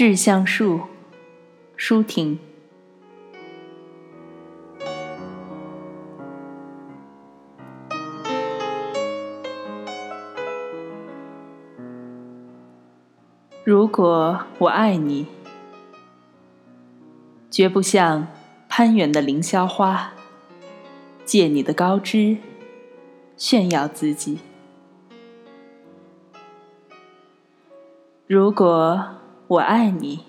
致橡树，舒婷。如果我爱你，绝不像攀援的凌霄花，借你的高枝炫耀自己。如果我爱你，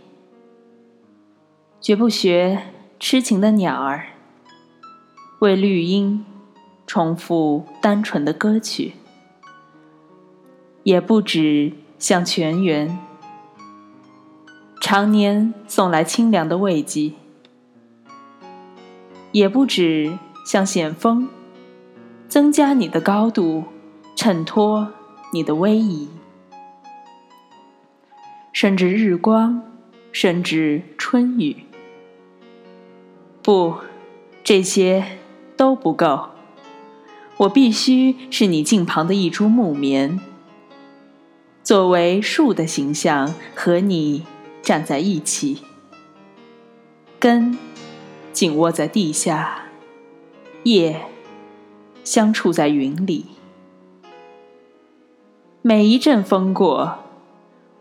绝不学痴情的鸟儿，为绿荫重复单纯的歌曲，也不止像泉源。常年送来清凉的慰藉，也不止像险峰，增加你的高度，衬托你的威仪，甚至日光，甚至春雨。不，这些都不够，我必须是你近旁的一株木棉，作为树的形象和你。站在一起，根紧握在地下，叶相触在云里。每一阵风过，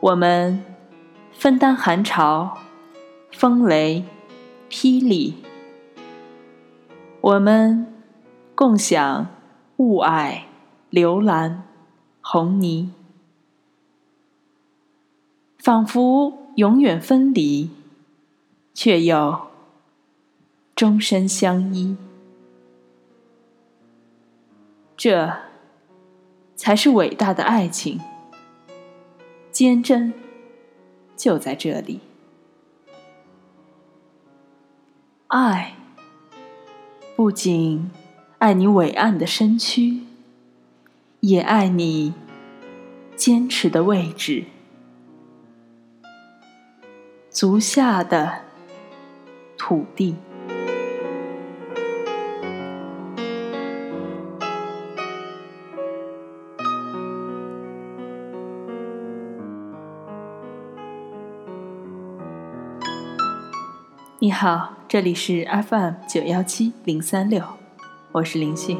我们分担寒潮、风雷、霹雳，我们共享雾霭、流岚、红泥。仿佛永远分离，却又终身相依。这才是伟大的爱情，坚贞就在这里。爱不仅爱你伟岸的身躯，也爱你坚持的位置。足下的土地。你好，这里是 FM 九幺七零三六，我是林旭。